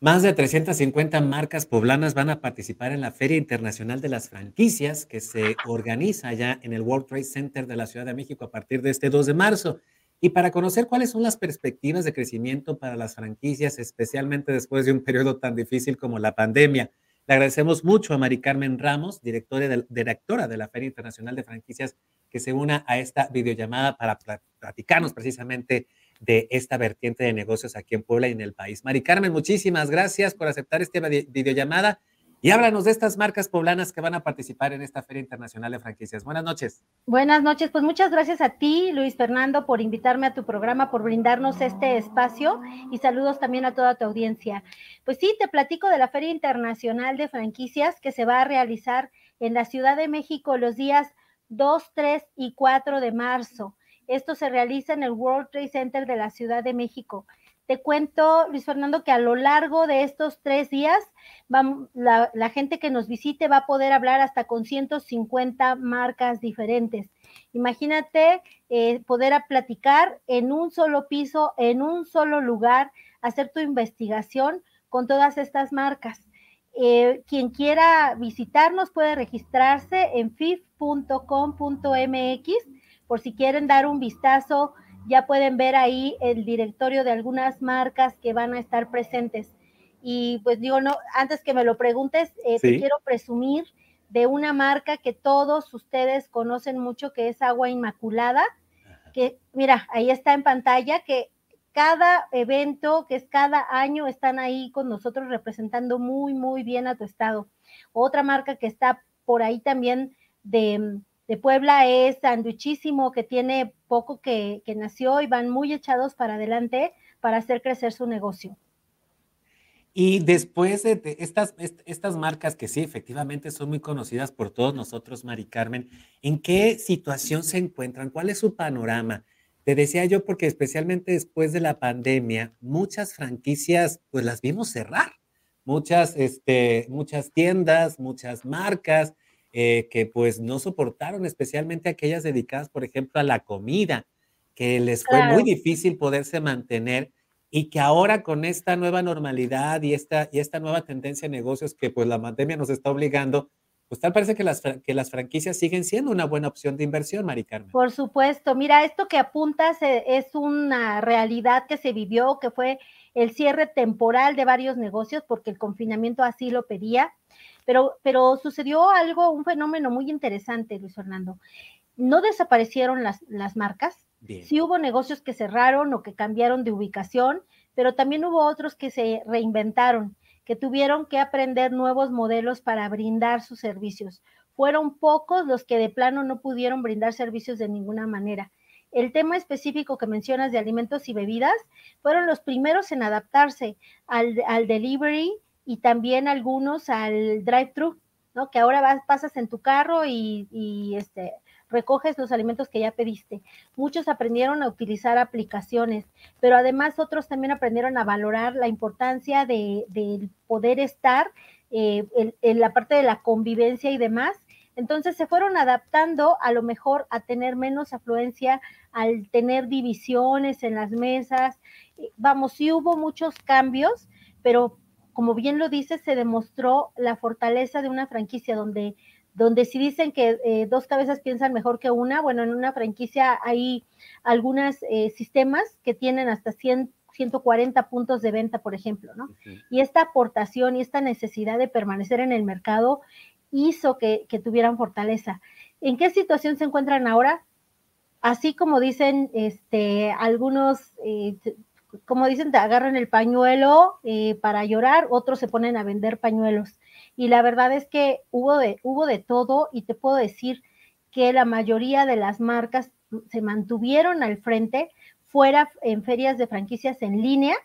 Más de 350 marcas poblanas van a participar en la Feria Internacional de las Franquicias que se organiza ya en el World Trade Center de la Ciudad de México a partir de este 2 de marzo. Y para conocer cuáles son las perspectivas de crecimiento para las franquicias, especialmente después de un periodo tan difícil como la pandemia, le agradecemos mucho a Mari Carmen Ramos, directora de, la Feria Internacional de Franquicias, que se una a esta videollamada para platicarnos precisamente de esta vertiente de negocios aquí en Puebla y en el país. Mari Carmen, muchísimas gracias por aceptar esta videollamada y háblanos de estas marcas poblanas que van a participar en esta Feria Internacional de Franquicias. Buenas noches. Buenas noches, pues muchas gracias a ti, Luis Fernando, por invitarme a tu programa, por brindarnos este espacio y saludos también a toda tu audiencia. Pues sí, te platico de la Feria Internacional de Franquicias que se va a realizar en la Ciudad de México los días 2, 3 y 4 de marzo. Esto se realiza en el World Trade Center de la Ciudad de México. Te cuento, Luis Fernando, que a lo largo de estos tres días, la, gente que nos visite va a poder hablar hasta con 150 marcas diferentes. Imagínate eh, poder platicar en un solo piso, en un solo lugar, hacer tu investigación con todas estas marcas. Eh, quien quiera visitarnos puede registrarse en fif.com.mx por si quieren dar un vistazo, ya pueden ver ahí el directorio de algunas marcas que van a estar presentes. Y pues digo, no, antes que me lo preguntes, eh, te quiero presumir de una marca que todos ustedes conocen mucho, que es Agua Inmaculada, que mira, ahí está en pantalla, que cada evento, que es cada año, están ahí con nosotros representando muy, muy bien a tu estado. Otra marca que está por ahí también de de Puebla es Sanduichísimo, que tiene poco que, nació y van muy echados para adelante para hacer crecer su negocio. Y después de, estas, estas marcas que sí, efectivamente son muy conocidas por todos nosotros, Mari Carmen, ¿en qué situación se encuentran? ¿Cuál es su panorama? Te decía yo porque especialmente después de la pandemia, muchas franquicias, pues las vimos cerrar. Muchas, este, muchas tiendas, muchas marcas, eh, que pues no soportaron, especialmente aquellas dedicadas, por ejemplo, a la comida, que les fue muy difícil poderse mantener y que ahora con esta nueva normalidad y esta, y esta nueva tendencia de negocios que pues la pandemia nos está obligando, pues tal parece que las, que las franquicias siguen siendo una buena opción de inversión, Mari Carmen. Por supuesto, mira, esto que apuntas eh, es una realidad que se vivió, que fue el cierre temporal de varios negocios porque el confinamiento así lo pedía. Pero, pero sucedió algo, un fenómeno muy interesante, Luis Fernando. No desaparecieron las, las marcas, sí hubo negocios que cerraron o que cambiaron de ubicación, pero también hubo otros que se reinventaron, que tuvieron que aprender nuevos modelos para brindar sus servicios. Fueron pocos los que de plano no pudieron brindar servicios de ninguna manera. El tema específico que mencionas de alimentos y bebidas fueron los primeros en adaptarse al, delivery, y también algunos al drive-thru, ¿no? Que ahora vas, pasas en tu carro y, este, recoges los alimentos que ya pediste. Muchos aprendieron a utilizar aplicaciones, pero además otros también aprendieron a valorar la importancia de, poder estar eh, en, la parte de la convivencia y demás. Entonces se fueron adaptando a lo mejor a tener menos afluencia, al tener divisiones en las mesas. Vamos, sí hubo muchos cambios, pero como bien lo dice, se demostró la fortaleza de una franquicia donde, donde si dicen que eh, dos cabezas piensan mejor que una, bueno, en una franquicia hay algunos eh, sistemas que tienen hasta 100, 140 puntos de venta, por ejemplo, ¿no? Y esta aportación y esta necesidad de permanecer en el mercado hizo que, tuvieran fortaleza. ¿En qué situación se encuentran ahora? Así como dicen este, algunos eh, como dicen, te agarran el pañuelo eh, para llorar, otros se ponen a vender pañuelos. Y la verdad es que hubo de, hubo de todo y te puedo decir que la mayoría de las marcas se mantuvieron al frente, fuera en ferias de franquicias en línea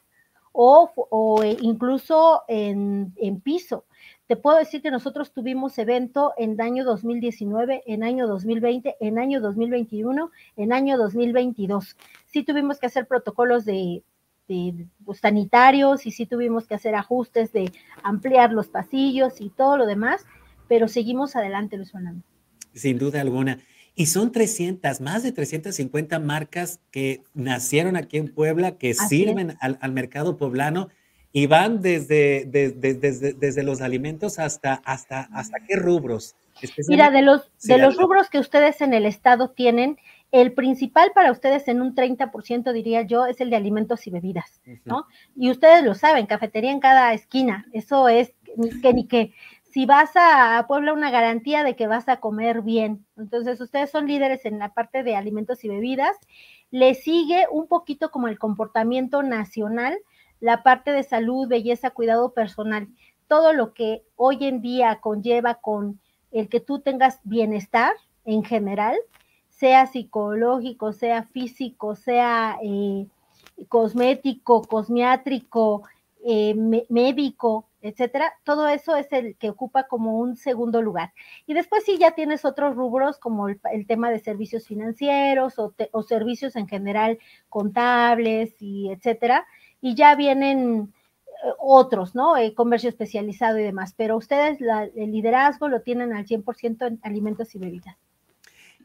o, o incluso en, en piso. Te puedo decir que nosotros tuvimos evento en año 2019, en año 2020, en año 2021, en año 2022. Sí tuvimos que hacer protocolos de, de, pues, sanitarios y sí tuvimos que hacer ajustes de ampliar los pasillos y todo lo demás, pero seguimos adelante, Luis Fernando. Sin duda alguna. Y son 300, más de 350 marcas que nacieron aquí en Puebla, que sirven al, al, mercado poblano y van desde, desde, desde, desde los alimentos hasta, hasta, hasta qué rubros. Mira, de los, de los rubros que ustedes en el estado tienen, el principal para ustedes en un 30%, diría yo, es el de alimentos y bebidas, ¿no? Y ustedes lo saben, cafetería en cada esquina, eso es que ni que si vas a Puebla una garantía de que vas a comer bien. Entonces, ustedes son líderes en la parte de alimentos y bebidas. Le sigue un poquito como el comportamiento nacional, la parte de salud, belleza, cuidado personal, todo lo que hoy en día conlleva con el que tú tengas bienestar en general, sea psicológico, sea físico, sea eh, cosmético, cosmiátrico, eh, médico, etcétera, todo eso es el que ocupa como un segundo lugar. Y después sí ya tienes otros rubros como el, tema de servicios financieros o, o, servicios en general contables y etcétera, y ya vienen eh, otros, ¿no? Eh, comercio especializado y demás, pero ustedes el liderazgo lo tienen al 100% en alimentos y bebidas.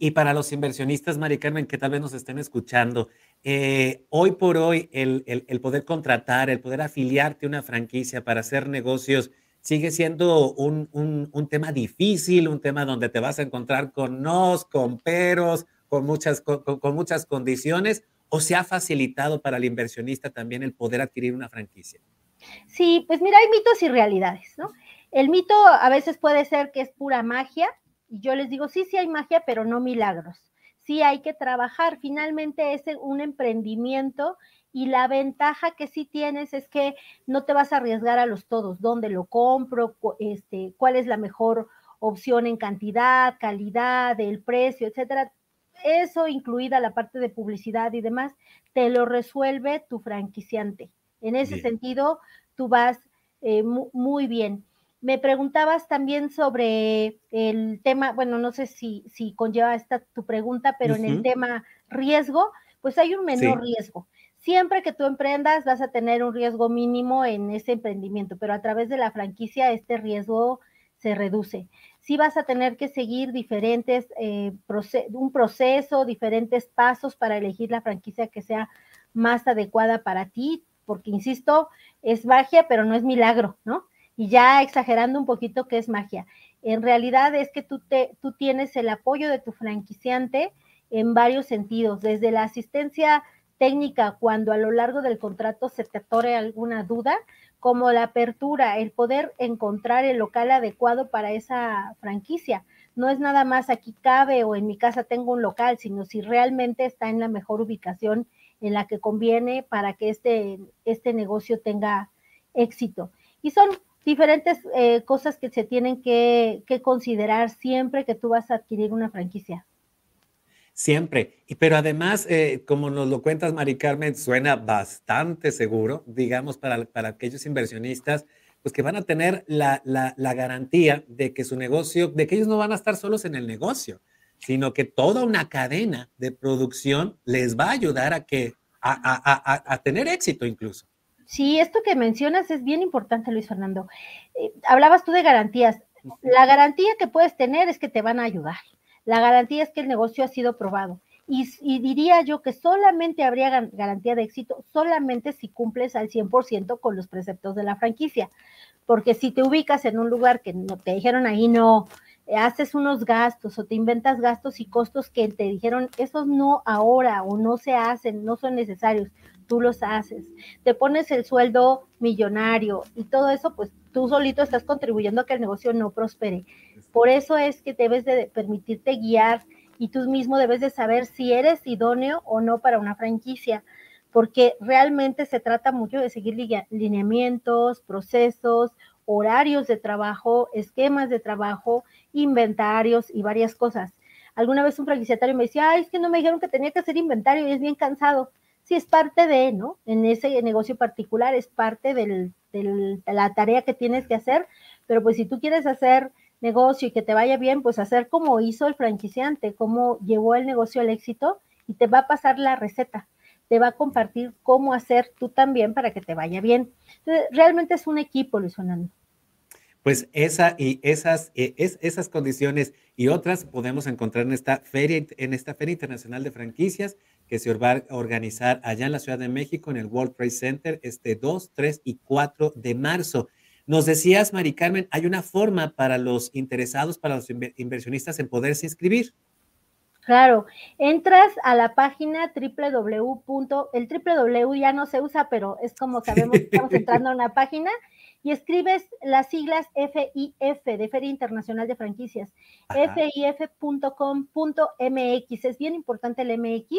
Y para los inversionistas, Mari Carmen, que tal vez nos estén escuchando, eh, hoy por hoy el, el, poder contratar, el poder afiliarte a una franquicia para hacer negocios, sigue siendo un, un, un, tema difícil, un tema donde te vas a encontrar con nos, con peros, con muchas, con, con muchas condiciones, o se ha facilitado para el inversionista también el poder adquirir una franquicia? Sí, pues mira, hay mitos y realidades, ¿no? El mito a veces puede ser que es pura magia, y yo les digo, sí, sí hay magia, pero no milagros. Sí hay que trabajar, finalmente es un emprendimiento y la ventaja que sí tienes es que no te vas a arriesgar a los todos, dónde lo compro, este, cuál es la mejor opción en cantidad, calidad, el precio, etcétera eso incluida la parte de publicidad y demás, te lo resuelve tu franquiciante. En ese sentido, tú vas eh, muy bien. Me preguntabas también sobre el tema, bueno, no sé si, si conlleva esta tu pregunta, pero en el tema riesgo, pues hay un menor riesgo. Siempre que tú emprendas vas a tener un riesgo mínimo en ese emprendimiento, pero a través de la franquicia este riesgo se reduce sí vas a tener que seguir diferentes, eh, un proceso, diferentes pasos para elegir la franquicia que sea más adecuada para ti, porque insisto, es magia, pero no es milagro, ¿no? Y ya exagerando un poquito que es magia. En realidad es que tú, te, tú tienes el apoyo de tu franquiciante en varios sentidos, desde la asistencia técnica cuando a lo largo del contrato se te atore alguna duda, como la apertura, el poder encontrar el local adecuado para esa franquicia. No es nada más aquí cabe o en mi casa tengo un local, sino si realmente está en la mejor ubicación en la que conviene para que este, este negocio tenga éxito. Y son diferentes eh, cosas que se tienen que, que considerar siempre que tú vas a adquirir una franquicia. Siempre. Y, pero además, eh, como nos lo cuentas, Mari Carmen, suena bastante seguro, digamos, para, para aquellos inversionistas, pues que van a tener la, la, la, garantía de que su negocio, de que ellos no van a estar solos en el negocio, sino que toda una cadena de producción les va a ayudar a, que, a, a, a tener éxito incluso. Sí, esto que mencionas es bien importante, Luis Fernando. Eh, hablabas tú de garantías. La garantía que puedes tener es que te van a ayudar. La garantía es que el negocio ha sido probado. Y, diría yo que solamente habría garantía de éxito solamente si cumples al 100% con los preceptos de la franquicia. Porque si te ubicas en un lugar que no te dijeron ahí no, haces unos gastos o te inventas gastos y costos que te dijeron, esos no ahora o no se hacen, no son necesarios, tú los haces. Te pones el sueldo millonario y todo eso, pues tú solito estás contribuyendo a que el negocio no prospere. Por eso es que debes de permitirte guiar y tú mismo debes de saber si eres idóneo o no para una franquicia, porque realmente se trata mucho de seguir lineamientos, procesos, horarios de trabajo, esquemas de trabajo, inventarios y varias cosas. Alguna vez un franquiciatario me decía, ay, es que no me dijeron que tenía que hacer inventario y es bien cansado. Sí, es parte de, ¿no? En ese negocio particular es parte de la tarea que tienes que hacer, pero pues si tú quieres hacer negocio y que te vaya bien, pues hacer como hizo el franquiciante, cómo llevó el negocio al éxito y te va a pasar la receta, te va a compartir cómo hacer tú también para que te vaya bien. realmente es un equipo, Luis Fernando. Pues esa y esas, eh, es, esas condiciones y otras podemos encontrar en esta feria, en esta feria internacional de franquicias que se va a organizar allá en la Ciudad de México, en el World Trade Center, este 2, 3 y 4 de marzo. Nos decías, Mari Carmen, hay una forma para los interesados, para los inversionistas en poderse inscribir. Claro, entras a la página www. El www ya no se usa, pero es como sabemos que estamos entrando a una página y escribes las siglas FIF de Feria Internacional de Franquicias, fif.com.mx. Es bien importante el MX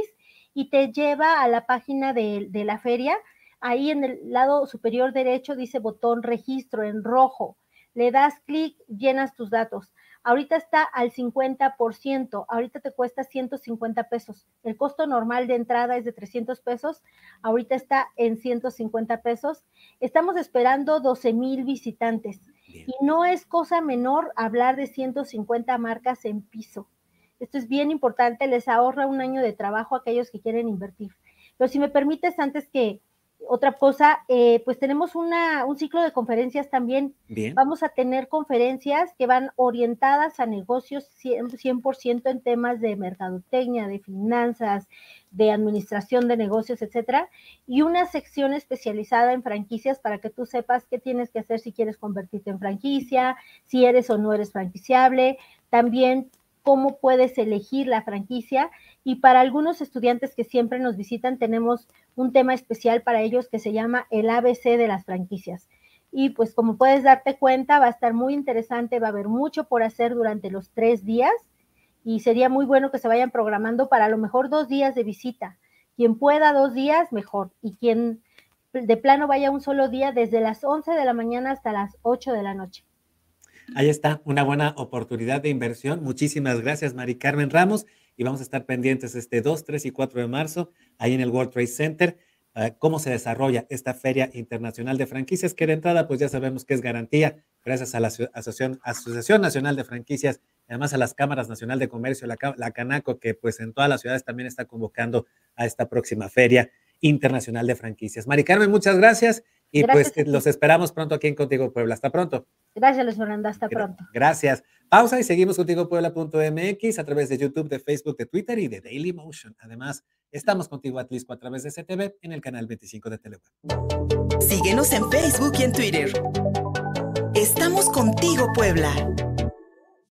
y te lleva a la página de, de la feria. Ahí en el lado superior derecho dice botón registro en rojo. Le das clic, llenas tus datos ahorita está al 50%, ahorita te cuesta 150 pesos. El costo normal de entrada es de 300 pesos, ahorita está en 150 pesos. Estamos esperando 12 mil visitantes y no es cosa menor hablar de 150 marcas en piso. Esto es bien importante, les ahorra un año de trabajo a aquellos que quieren invertir. Pero si me permites, antes que, otra cosa, eh, pues tenemos una, un ciclo de conferencias también. Vamos a tener conferencias que van orientadas a negocios 100%, en temas de mercadotecnia, de finanzas, de administración de negocios, etcétera, y una sección especializada en franquicias para que tú sepas qué tienes que hacer si quieres convertirte en franquicia, si eres o no eres franquiciable. También cómo puedes elegir la franquicia y para algunos estudiantes que siempre nos visitan tenemos un tema especial para ellos que se llama el ABC de las franquicias. Y pues como puedes darte cuenta, va a estar muy interesante, va a haber mucho por hacer durante los tres días y sería muy bueno que se vayan programando para a lo mejor dos días de visita. Quien pueda dos días, mejor. Y quien de plano vaya un solo día desde las 11 de la mañana hasta las 8 de la noche. Ahí está, una buena oportunidad de inversión. Muchísimas gracias, Mari Carmen Ramos. Y vamos a estar pendientes este 2, 3 y 4 de marzo, ahí en el World Trade Center, cómo se desarrolla esta Feria Internacional de Franquicias, que de entrada, pues ya sabemos que es garantía, gracias a la Asociación, Asociación Nacional de Franquicias, además a las Cámaras Nacional de Comercio, la, la Canaco, que pues en todas las ciudades también está convocando a esta próxima Feria Internacional de Franquicias. Mari Carmen, muchas gracias y pues los esperamos pronto aquí en Contigo Puebla. Hasta pronto. Gracias, Luis Fernando. Hasta pronto. Gracias. Pausa y seguimos contigo Puebla.mx a través de YouTube, de Facebook, de Twitter y de Daily Motion. Además, estamos contigo Atlisco a través de CTV en el canal 25 de Teleweb. Síguenos en Facebook y en Twitter. Estamos contigo, Puebla.